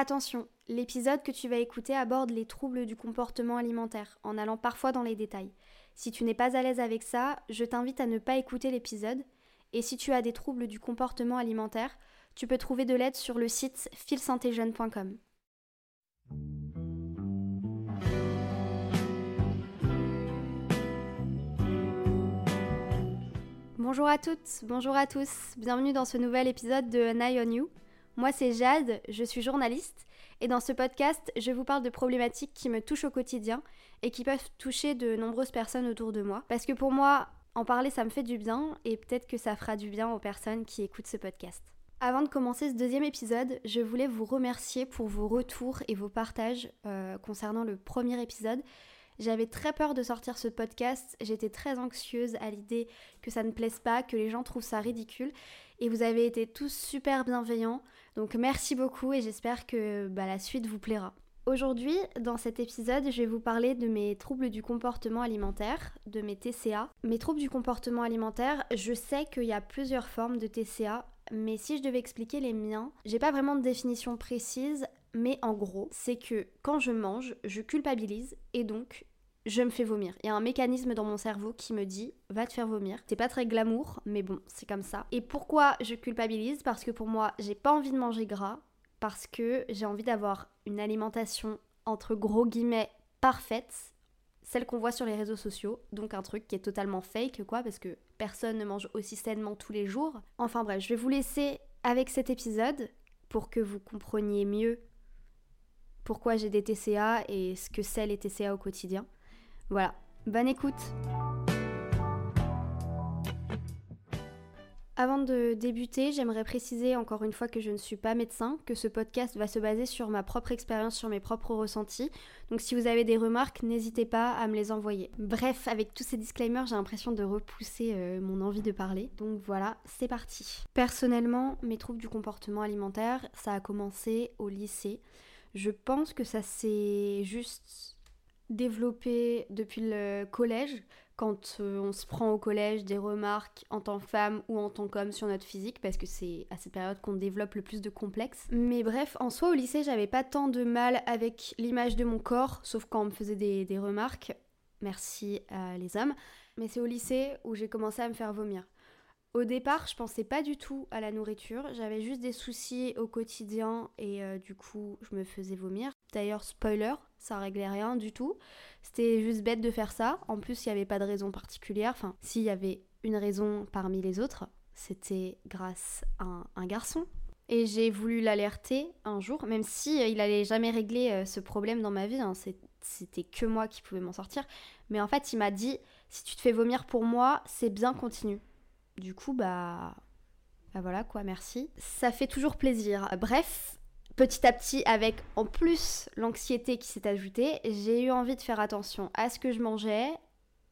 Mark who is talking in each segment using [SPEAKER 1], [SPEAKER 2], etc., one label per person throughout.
[SPEAKER 1] Attention, l'épisode que tu vas écouter aborde les troubles du comportement alimentaire, en allant parfois dans les détails. Si tu n'es pas à l'aise avec ça, je t'invite à ne pas écouter l'épisode. Et si tu as des troubles du comportement alimentaire, tu peux trouver de l'aide sur le site filsantéjeune.com. Bonjour à toutes, bonjour à tous, bienvenue dans ce nouvel épisode de An Eye on You. Moi c'est Jade, je suis journaliste et dans ce podcast je vous parle de problématiques qui me touchent au quotidien et qui peuvent toucher de nombreuses personnes autour de moi. Parce que pour moi, en parler ça me fait du bien et peut-être que ça fera du bien aux personnes qui écoutent ce podcast. Avant de commencer ce deuxième épisode, je voulais vous remercier pour vos retours et vos partages euh, concernant le premier épisode. J'avais très peur de sortir ce podcast, j'étais très anxieuse à l'idée que ça ne plaise pas, que les gens trouvent ça ridicule, et vous avez été tous super bienveillants, donc merci beaucoup et j'espère que bah, la suite vous plaira. Aujourd'hui, dans cet épisode, je vais vous parler de mes troubles du comportement alimentaire, de mes TCA. Mes troubles du comportement alimentaire, je sais qu'il y a plusieurs formes de TCA, mais si je devais expliquer les miens, j'ai pas vraiment de définition précise, mais en gros, c'est que quand je mange, je culpabilise et donc je me fais vomir. Il y a un mécanisme dans mon cerveau qui me dit va te faire vomir. C'est pas très glamour, mais bon, c'est comme ça. Et pourquoi je culpabilise? Parce que pour moi, j'ai pas envie de manger gras, parce que j'ai envie d'avoir une alimentation entre gros guillemets parfaite, celle qu'on voit sur les réseaux sociaux, donc un truc qui est totalement fake quoi, parce que personne ne mange aussi sainement tous les jours. Enfin bref, je vais vous laisser avec cet épisode pour que vous compreniez mieux pourquoi j'ai des TCA et ce que c'est les TCA au quotidien. Voilà, bonne écoute Avant de débuter, j'aimerais préciser encore une fois que je ne suis pas médecin, que ce podcast va se baser sur ma propre expérience, sur mes propres ressentis. Donc si vous avez des remarques, n'hésitez pas à me les envoyer. Bref, avec tous ces disclaimers, j'ai l'impression de repousser euh, mon envie de parler. Donc voilà, c'est parti. Personnellement, mes troubles du comportement alimentaire, ça a commencé au lycée. Je pense que ça s'est juste développé depuis le collège, quand euh, on se prend au collège des remarques en tant que femme ou en tant qu'homme sur notre physique, parce que c'est à cette période qu'on développe le plus de complexes. Mais bref, en soi, au lycée, j'avais pas tant de mal avec l'image de mon corps, sauf quand on me faisait des, des remarques. Merci à les hommes. Mais c'est au lycée où j'ai commencé à me faire vomir. Au départ, je pensais pas du tout à la nourriture, j'avais juste des soucis au quotidien et euh, du coup, je me faisais vomir. D'ailleurs, spoiler, ça réglait rien du tout. C'était juste bête de faire ça. En plus, il n'y avait pas de raison particulière. Enfin, s'il y avait une raison parmi les autres, c'était grâce à un, garçon. Et j'ai voulu l'alerter un jour, même si euh, il allait jamais régler euh, ce problème dans ma vie. Hein. C'était que moi qui pouvais m'en sortir. Mais en fait, il m'a dit si tu te fais vomir pour moi, c'est bien, continue. Du coup, bah, bah voilà quoi, merci. Ça fait toujours plaisir. Bref, petit à petit, avec en plus l'anxiété qui s'est ajoutée, j'ai eu envie de faire attention à ce que je mangeais.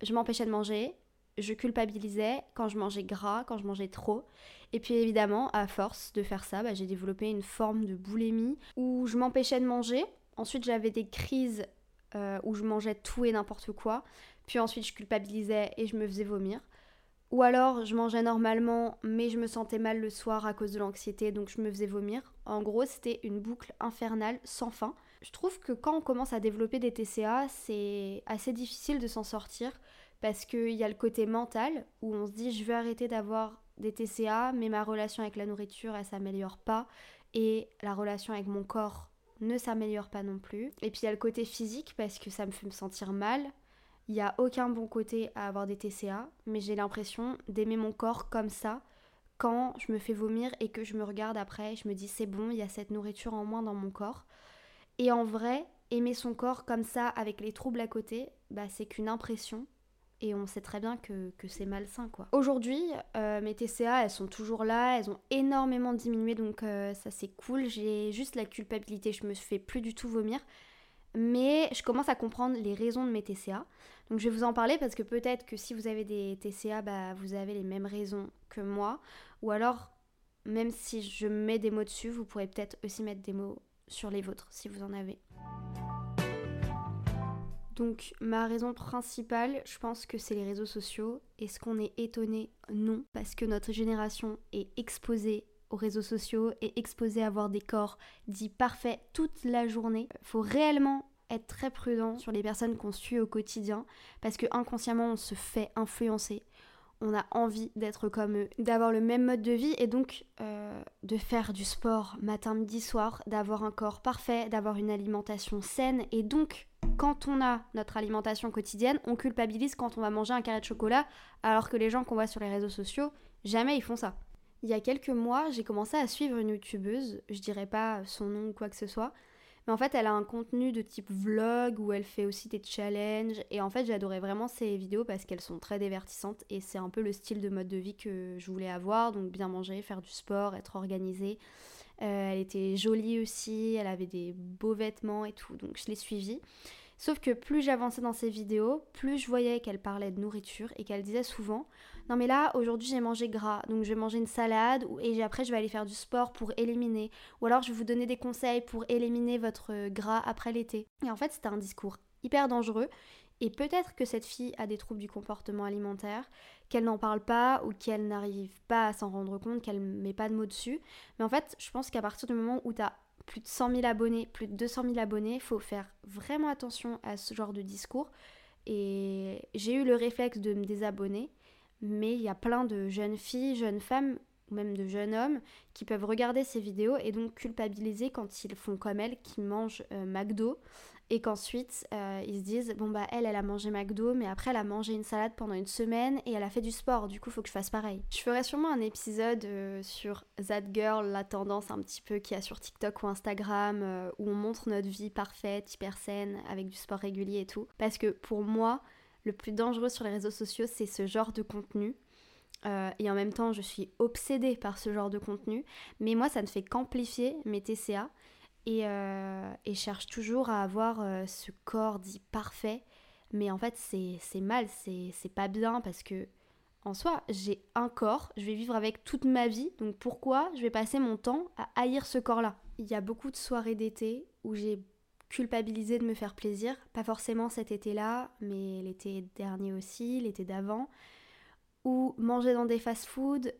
[SPEAKER 1] Je m'empêchais de manger. Je culpabilisais quand je mangeais gras, quand je mangeais trop. Et puis évidemment, à force de faire ça, bah, j'ai développé une forme de boulimie où je m'empêchais de manger. Ensuite, j'avais des crises euh, où je mangeais tout et n'importe quoi. Puis ensuite, je culpabilisais et je me faisais vomir. Ou alors je mangeais normalement mais je me sentais mal le soir à cause de l'anxiété donc je me faisais vomir. En gros c'était une boucle infernale sans fin. Je trouve que quand on commence à développer des TCA c'est assez difficile de s'en sortir parce qu'il y a le côté mental où on se dit je veux arrêter d'avoir des TCA mais ma relation avec la nourriture elle s'améliore pas et la relation avec mon corps ne s'améliore pas non plus. Et puis il y a le côté physique parce que ça me fait me sentir mal, il n'y a aucun bon côté à avoir des TCA, mais j'ai l'impression d'aimer mon corps comme ça quand je me fais vomir et que je me regarde après, je me dis c'est bon, il y a cette nourriture en moins dans mon corps. Et en vrai, aimer son corps comme ça avec les troubles à côté, bah c'est qu'une impression. Et on sait très bien que, c'est malsain quoi. Aujourd'hui, euh, mes TCA elles sont toujours là, elles ont énormément diminué donc euh, ça c'est cool. J'ai juste la culpabilité, je me fais plus du tout vomir mais je commence à comprendre les raisons de mes TCA. Donc je vais vous en parler parce que peut-être que si vous avez des TCA, bah, vous avez les mêmes raisons que moi. Ou alors, même si je mets des mots dessus, vous pourrez peut-être aussi mettre des mots sur les vôtres si vous en avez. Donc ma raison principale, je pense que c'est les réseaux sociaux. Est-ce qu'on est étonné? Non, parce que notre génération est exposée aux réseaux sociaux et exposés à voir des corps dits parfaits toute la journée. Faut réellement être très prudent sur les personnes qu'on suit au quotidien parce que inconsciemment on se fait influencer. On a envie d'être comme eux, d'avoir le même mode de vie et donc euh, de faire du sport matin, midi, soir, d'avoir un corps parfait, d'avoir une alimentation saine et donc quand on a notre alimentation quotidienne, on culpabilise quand on va manger un carré de chocolat alors que les gens qu'on voit sur les réseaux sociaux, jamais ils font ça. Il y a quelques mois, j'ai commencé à suivre une youtubeuse, je dirais pas son nom ou quoi que ce soit, mais en fait, elle a un contenu de type vlog où elle fait aussi des challenges. Et en fait, j'adorais vraiment ces vidéos parce qu'elles sont très divertissantes et c'est un peu le style de mode de vie que je voulais avoir. Donc, bien manger, faire du sport, être organisée. Euh, elle était jolie aussi, elle avait des beaux vêtements et tout. Donc, je l'ai suivie. Sauf que plus j'avançais dans ses vidéos, plus je voyais qu'elle parlait de nourriture et qu'elle disait souvent Non, mais là, aujourd'hui, j'ai mangé gras, donc je vais manger une salade et après, je vais aller faire du sport pour éliminer. Ou alors, je vais vous donner des conseils pour éliminer votre gras après l'été. Et en fait, c'était un discours hyper dangereux. Et peut-être que cette fille a des troubles du comportement alimentaire, qu'elle n'en parle pas ou qu'elle n'arrive pas à s'en rendre compte, qu'elle ne met pas de mots dessus. Mais en fait, je pense qu'à partir du moment où tu as plus de 100 000 abonnés, plus de 200 000 abonnés, il faut faire vraiment attention à ce genre de discours. Et j'ai eu le réflexe de me désabonner, mais il y a plein de jeunes filles, jeunes femmes, ou même de jeunes hommes, qui peuvent regarder ces vidéos et donc culpabiliser quand ils font comme elle, qui mangent euh, McDo, et qu'ensuite euh, ils se disent bon bah elle elle a mangé McDo mais après elle a mangé une salade pendant une semaine et elle a fait du sport du coup faut que je fasse pareil. Je ferai sûrement un épisode euh, sur That Girl, la tendance un petit peu qu'il y a sur TikTok ou Instagram où on montre notre vie parfaite, hyper saine avec du sport régulier et tout parce que pour moi le plus dangereux sur les réseaux sociaux c'est ce genre de contenu. et en même temps, je suis obsédée par ce genre de contenu, mais moi, ça ne fait qu'amplifier mes TCA euh, et, cherche toujours à avoir euh, ce corps dit parfait. Mais en fait, c'est mal, c'est pas bien parce que, en soi, j'ai un corps, je vais vivre avec toute ma vie, donc pourquoi je vais passer mon temps à haïr ce corps-là? Il y a beaucoup de soirées d'été où j'ai culpabilisé de me faire plaisir, pas forcément cet été-là, mais l'été dernier aussi, l'été d'avant, ou manger dans des fast-foods,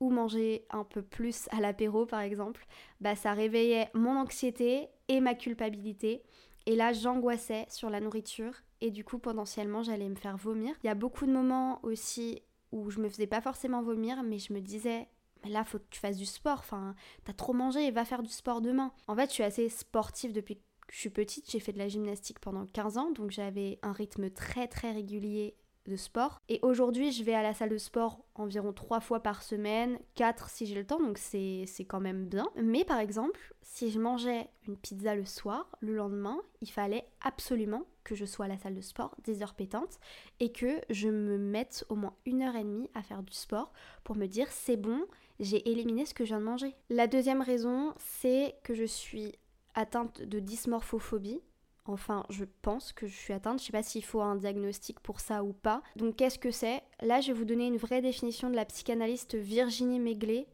[SPEAKER 1] ou manger un peu plus à l'apéro par exemple, bah ça réveillait mon anxiété et ma culpabilité. Et là, j'angoissais sur la nourriture et du coup, potentiellement, j'allais me faire vomir. Il y a beaucoup de moments aussi où je me faisais pas forcément vomir, mais je me disais, mais là, faut que tu fasses du sport. Enfin, t'as trop mangé, va faire du sport demain. En fait, je suis assez sportive depuis que je suis petite. J'ai fait de la gymnastique pendant 15 ans, donc j'avais un rythme très très régulier de sport. Et aujourd'hui, je vais à la salle de sport environ trois fois par semaine, quatre si j'ai le temps, donc c'est quand même bien. Mais par exemple, si je mangeais une pizza le soir, le lendemain, il fallait absolument que je sois à la salle de sport des heures pétantes et que je me mette au moins une heure et demie à faire du sport pour me dire c'est bon, j'ai éliminé ce que je viens de manger. La deuxième raison, c'est que je suis atteinte de dysmorphophobie. Enfin, je pense que je suis atteinte. Je sais pas s'il faut un diagnostic pour ça ou pas. Donc, qu'est-ce que c'est? Là, je vais vous donner une vraie définition de la psychanalyste Virginie Meuglé.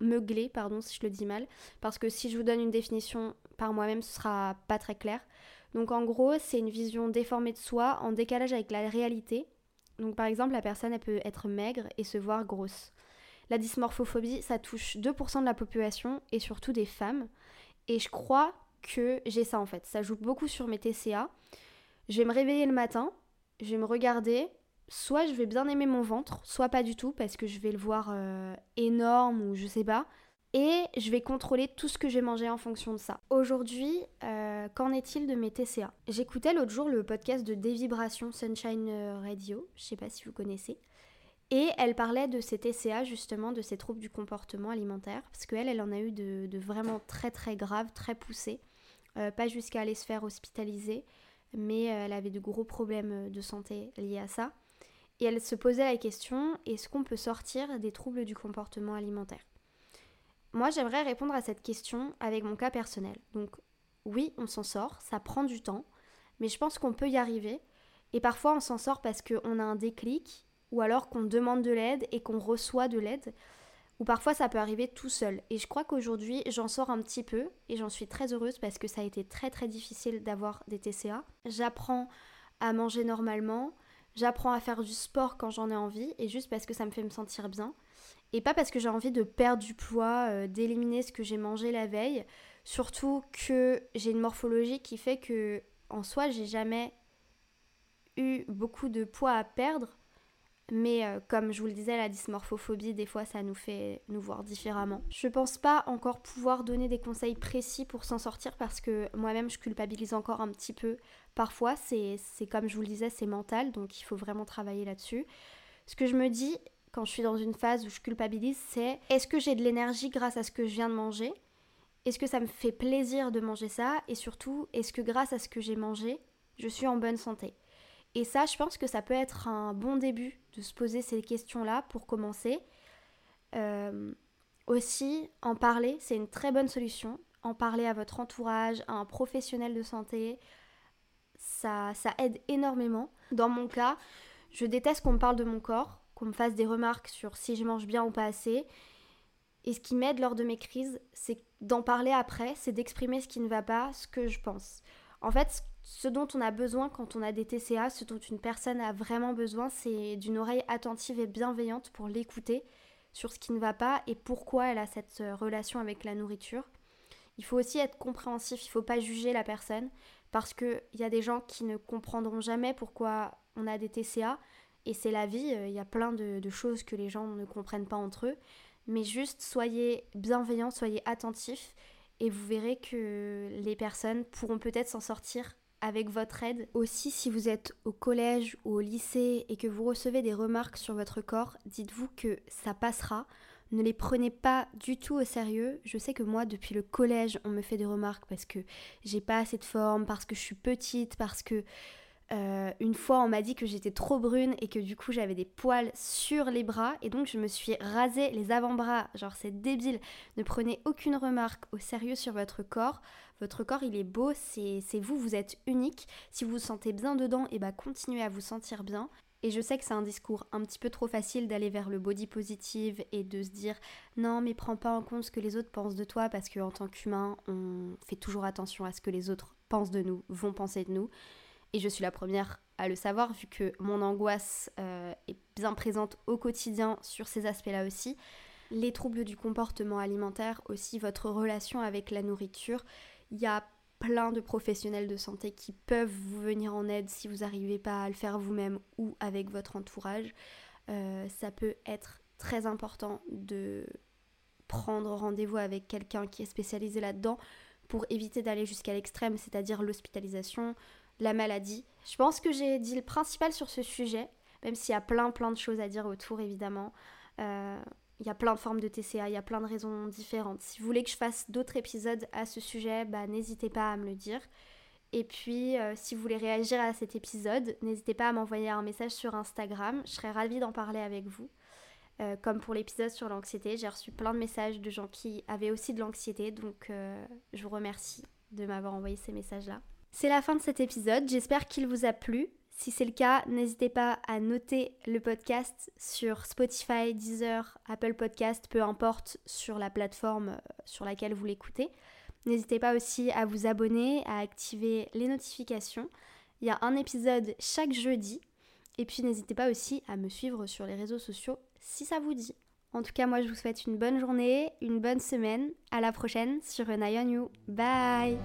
[SPEAKER 1] Meuglé, pardon, si je le dis mal. Parce que si je vous donne une définition par moi-même, ce sera pas très clair. Donc, en gros, c'est une vision déformée de soi, en décalage avec la réalité. Donc, par exemple, la personne, elle peut être maigre et se voir grosse. La dysmorphophobie, ça touche 2% de la population et surtout des femmes. Et je crois que j'ai ça en fait. Ça joue beaucoup sur mes TCA. Je vais me réveiller le matin, je vais me regarder. Soit je vais bien aimer mon ventre, soit pas du tout parce que je vais le voir euh, énorme ou je sais pas. Et je vais contrôler tout ce que j'ai mangé en fonction de ça. Aujourd'hui, euh, qu'en est-il de mes TCA J'écoutais l'autre jour le podcast de Dévibration Sunshine Radio, je sais pas si vous connaissez. Et elle parlait de ses TCA, justement, de ses troubles du comportement alimentaire, parce qu'elle, elle en a eu de, vraiment très très graves, très poussés. Euh, pas jusqu'à aller se faire hospitaliser, mais euh, elle avait de gros problèmes euh, de santé liés à ça. Et elle se posait la question, est-ce qu'on peut sortir des troubles du comportement alimentaire? Moi, j'aimerais répondre à cette question avec mon cas personnel. Donc oui, on s'en sort, ça prend du temps, mais je pense qu'on peut y arriver. Et parfois, on s'en sort parce qu'on a un déclic, ou alors qu'on demande de l'aide et qu'on reçoit de l'aide ou parfois ça peut arriver tout seul. Et je crois qu'aujourd'hui j'en sors un petit peu et j'en suis très heureuse parce que ça a été très très difficile d'avoir des TCA. J'apprends à manger normalement, J'apprends à faire du sport quand j'en ai envie et juste parce que ça me fait me sentir bien. Et pas parce que j'ai envie de perdre du poids, euh, d'éliminer ce que j'ai mangé la veille. Surtout que j'ai une morphologie qui fait que en soi, j'ai jamais eu beaucoup de poids à perdre. Mais euh, comme je vous le disais, la dysmorphophobie, des fois, ça nous fait nous voir différemment. Je pense pas encore pouvoir donner des conseils précis pour s'en sortir parce que moi-même, je culpabilise encore un petit peu. Parfois, c'est comme je vous le disais, c'est mental, donc il faut vraiment travailler là-dessus. Ce que je me dis quand je suis dans une phase où je culpabilise, c'est est-ce que j'ai de l'énergie grâce à ce que je viens de manger? Est-ce que ça me fait plaisir de manger ça? Et surtout, est-ce que grâce à ce que j'ai mangé, je suis en bonne santé? Et ça, je pense que ça peut être un bon début de se poser ces questions-là pour commencer. Euh, aussi, en parler, c'est une très bonne solution. En parler à votre entourage, à un professionnel de santé, ça, ça aide énormément. Dans mon cas, je déteste qu'on me parle de mon corps, qu'on me fasse des remarques sur si je mange bien ou pas assez. Et ce qui m'aide lors de mes crises, c'est d'en parler après, c'est d'exprimer ce qui ne va pas, ce que je pense. En fait, ce dont on a besoin quand on a des TCA, ce dont une personne a vraiment besoin, c'est d'une oreille attentive et bienveillante pour l'écouter sur ce qui ne va pas et pourquoi elle a cette euh, relation avec la nourriture. Il faut aussi être compréhensif, il ne faut pas juger la personne parce qu'il y a des gens qui ne comprendront jamais pourquoi on a des TCA et c'est la vie, euh, il y a plein de, de, choses que les gens ne comprennent pas entre eux. Mais juste soyez bienveillants, soyez attentifs et vous verrez que les personnes pourront peut-être s'en sortir avec votre aide. Aussi, si vous êtes au collège ou au lycée et que vous recevez des remarques sur votre corps, dites-vous que ça passera. Ne les prenez pas du tout au sérieux. Je sais que moi, depuis le collège, on me fait des remarques parce que j'ai pas assez de forme, parce que je suis petite, parce que euh, une fois, on m'a dit que j'étais trop brune et que du coup j'avais des poils sur les bras et donc je me suis rasé les avant-bras. Genre c'est débile. Ne prenez aucune remarque au sérieux sur votre corps. Votre corps il est beau, c'est vous, vous êtes unique. Si vous vous sentez bien dedans, et eh bah ben, continuez à vous sentir bien. Et je sais que c'est un discours un petit peu trop facile d'aller vers le body positive et de se dire non mais prends pas en compte ce que les autres pensent de toi parce qu'en tant qu'humain on fait toujours attention à ce que les autres pensent de nous, vont penser de nous. Et je suis la première à le savoir vu que mon angoisse euh, est bien présente au quotidien sur ces aspects-là aussi. Les troubles du comportement alimentaire, aussi votre relation avec la nourriture. Il y a plein de professionnels de santé qui peuvent vous venir en aide si vous n'arrivez pas à le faire vous-même ou avec votre entourage. Euh, ça peut être très important de prendre rendez-vous avec quelqu'un qui est spécialisé là-dedans pour éviter d'aller jusqu'à l'extrême, c'est-à-dire l'hospitalisation, la maladie. Je pense que j'ai dit le principal sur ce sujet, même s'il y a plein plein de choses à dire autour évidemment. Euh, il y a plein de formes de TCA, il y a plein de raisons différentes. Si vous voulez que je fasse d'autres épisodes à ce sujet, bah, n'hésitez pas à me le dire. Et puis, euh, si vous voulez réagir à cet épisode, n'hésitez pas à m'envoyer un message sur Instagram. Je serais ravie d'en parler avec vous. Euh, comme pour l'épisode sur l'anxiété, j'ai reçu plein de messages de gens qui avaient aussi de l'anxiété. Donc, je vous remercie de m'avoir envoyé ces messages-là. C'est la fin de cet épisode, j'espère qu'il vous a plu. Si c'est le cas, n'hésitez pas à noter le podcast sur Spotify, Deezer, Apple Podcast, peu importe sur la plateforme euh, sur laquelle vous l'écoutez. N'hésitez pas aussi à vous abonner, à activer les notifications. Il y a un épisode chaque jeudi. Et puis n'hésitez pas aussi à me suivre sur les réseaux sociaux si ça vous dit. En tout cas, moi je vous souhaite une bonne journée, une bonne semaine. À la prochaine sur An You. Bye